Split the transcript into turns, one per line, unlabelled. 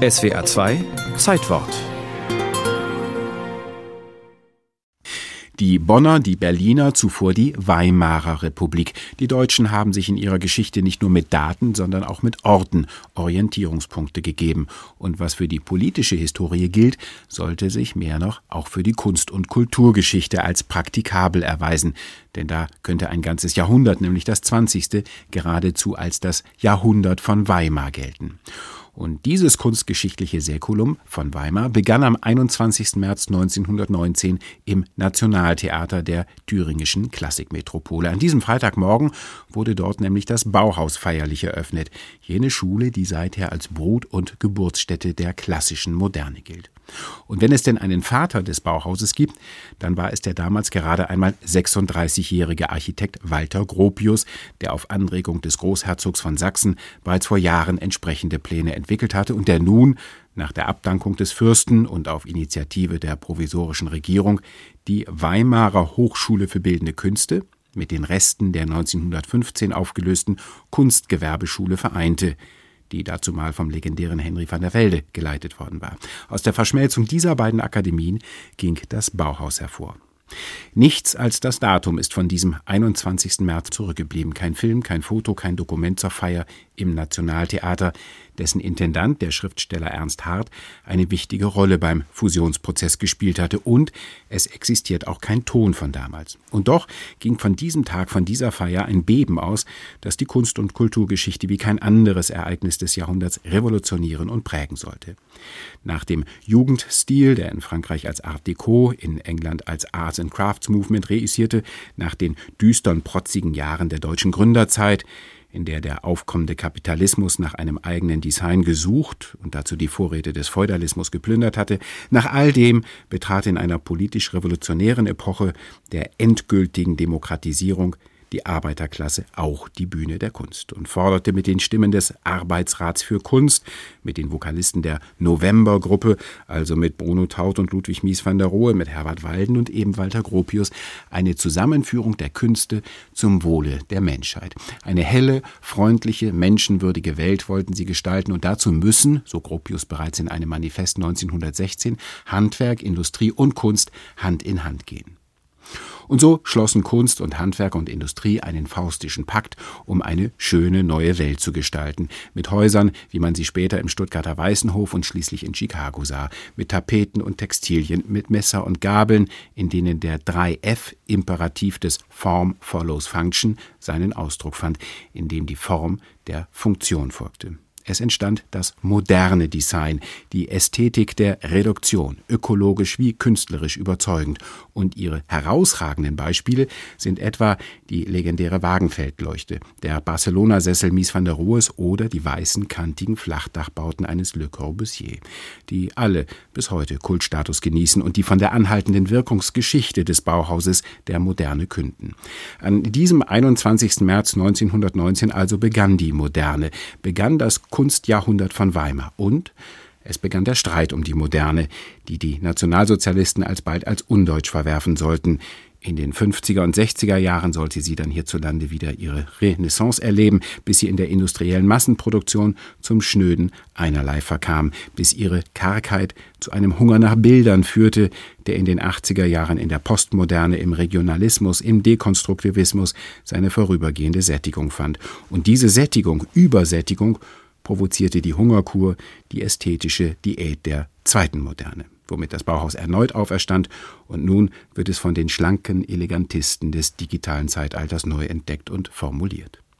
SWA 2 Zeitwort Die Bonner, die Berliner, zuvor die Weimarer Republik. Die Deutschen haben sich in ihrer Geschichte nicht nur mit Daten, sondern auch mit Orten Orientierungspunkte gegeben. Und was für die politische Historie gilt, sollte sich mehr noch auch für die Kunst- und Kulturgeschichte als praktikabel erweisen. Denn da könnte ein ganzes Jahrhundert, nämlich das 20., geradezu als das Jahrhundert von Weimar gelten. Und dieses kunstgeschichtliche Säkulum von Weimar begann am 21. März 1919 im Nationaltheater der thüringischen Klassikmetropole. An diesem Freitagmorgen wurde dort nämlich das Bauhaus feierlich eröffnet, jene Schule, die seither als Brut- und Geburtsstätte der klassischen Moderne gilt. Und wenn es denn einen Vater des Bauhauses gibt, dann war es der damals gerade einmal 36-jährige Architekt Walter Gropius, der auf Anregung des Großherzogs von Sachsen bereits vor Jahren entsprechende Pläne entwickelt hatte und der nun, nach der Abdankung des Fürsten und auf Initiative der provisorischen Regierung, die Weimarer Hochschule für Bildende Künste mit den Resten der 1915 aufgelösten Kunstgewerbeschule vereinte – die dazumal vom legendären Henry van der Velde geleitet worden war. Aus der Verschmelzung dieser beiden Akademien ging das Bauhaus hervor. Nichts als das Datum ist von diesem 21. März zurückgeblieben. Kein Film, kein Foto, kein Dokument zur Feier im Nationaltheater, dessen Intendant, der Schriftsteller Ernst Hart, eine wichtige Rolle beim Fusionsprozess gespielt hatte. Und es existiert auch kein Ton von damals. Und doch ging von diesem Tag, von dieser Feier ein Beben aus, das die Kunst- und Kulturgeschichte wie kein anderes Ereignis des Jahrhunderts revolutionieren und prägen sollte. Nach dem Jugendstil, der in Frankreich als Art Deco, in England als Arts and Crafts Movement reüssierte, nach den düstern, protzigen Jahren der deutschen Gründerzeit, in der der aufkommende Kapitalismus nach einem eigenen Design gesucht und dazu die Vorräte des Feudalismus geplündert hatte, nach all dem betrat in einer politisch revolutionären Epoche der endgültigen Demokratisierung die Arbeiterklasse auch die Bühne der Kunst und forderte mit den Stimmen des Arbeitsrats für Kunst, mit den Vokalisten der Novembergruppe, also mit Bruno Taut und Ludwig Mies van der Rohe, mit Herbert Walden und eben Walter Gropius, eine Zusammenführung der Künste zum Wohle der Menschheit. Eine helle, freundliche, menschenwürdige Welt wollten sie gestalten und dazu müssen, so Gropius bereits in einem Manifest 1916, Handwerk, Industrie und Kunst Hand in Hand gehen. Und so schlossen Kunst und Handwerk und Industrie einen faustischen Pakt, um eine schöne neue Welt zu gestalten, mit Häusern, wie man sie später im Stuttgarter Weißenhof und schließlich in Chicago sah, mit Tapeten und Textilien, mit Messer und Gabeln, in denen der 3F-Imperativ des Form follows Function seinen Ausdruck fand, in dem die Form der Funktion folgte. Es entstand das moderne Design, die Ästhetik der Reduktion, ökologisch wie künstlerisch überzeugend. Und ihre herausragenden Beispiele sind etwa die legendäre Wagenfeldleuchte, der Barcelona-Sessel Mies van der Rohes oder die weißen, kantigen Flachdachbauten eines Le Corbusier, die alle bis heute Kultstatus genießen und die von der anhaltenden Wirkungsgeschichte des Bauhauses der Moderne künden. An diesem 21. März 1919 also begann die Moderne, begann das Kunstjahrhundert von Weimar und es begann der Streit um die Moderne, die die Nationalsozialisten alsbald als undeutsch verwerfen sollten. In den 50er und 60er Jahren sollte sie dann hierzulande wieder ihre Renaissance erleben, bis sie in der industriellen Massenproduktion zum Schnöden einerlei verkam, bis ihre Kargheit zu einem Hunger nach Bildern führte, der in den 80er Jahren in der Postmoderne, im Regionalismus, im Dekonstruktivismus seine vorübergehende Sättigung fand. Und diese Sättigung, Übersättigung, provozierte die Hungerkur die ästhetische Diät der zweiten Moderne, womit das Bauhaus erneut auferstand und nun wird es von den schlanken Elegantisten des digitalen Zeitalters neu entdeckt und formuliert.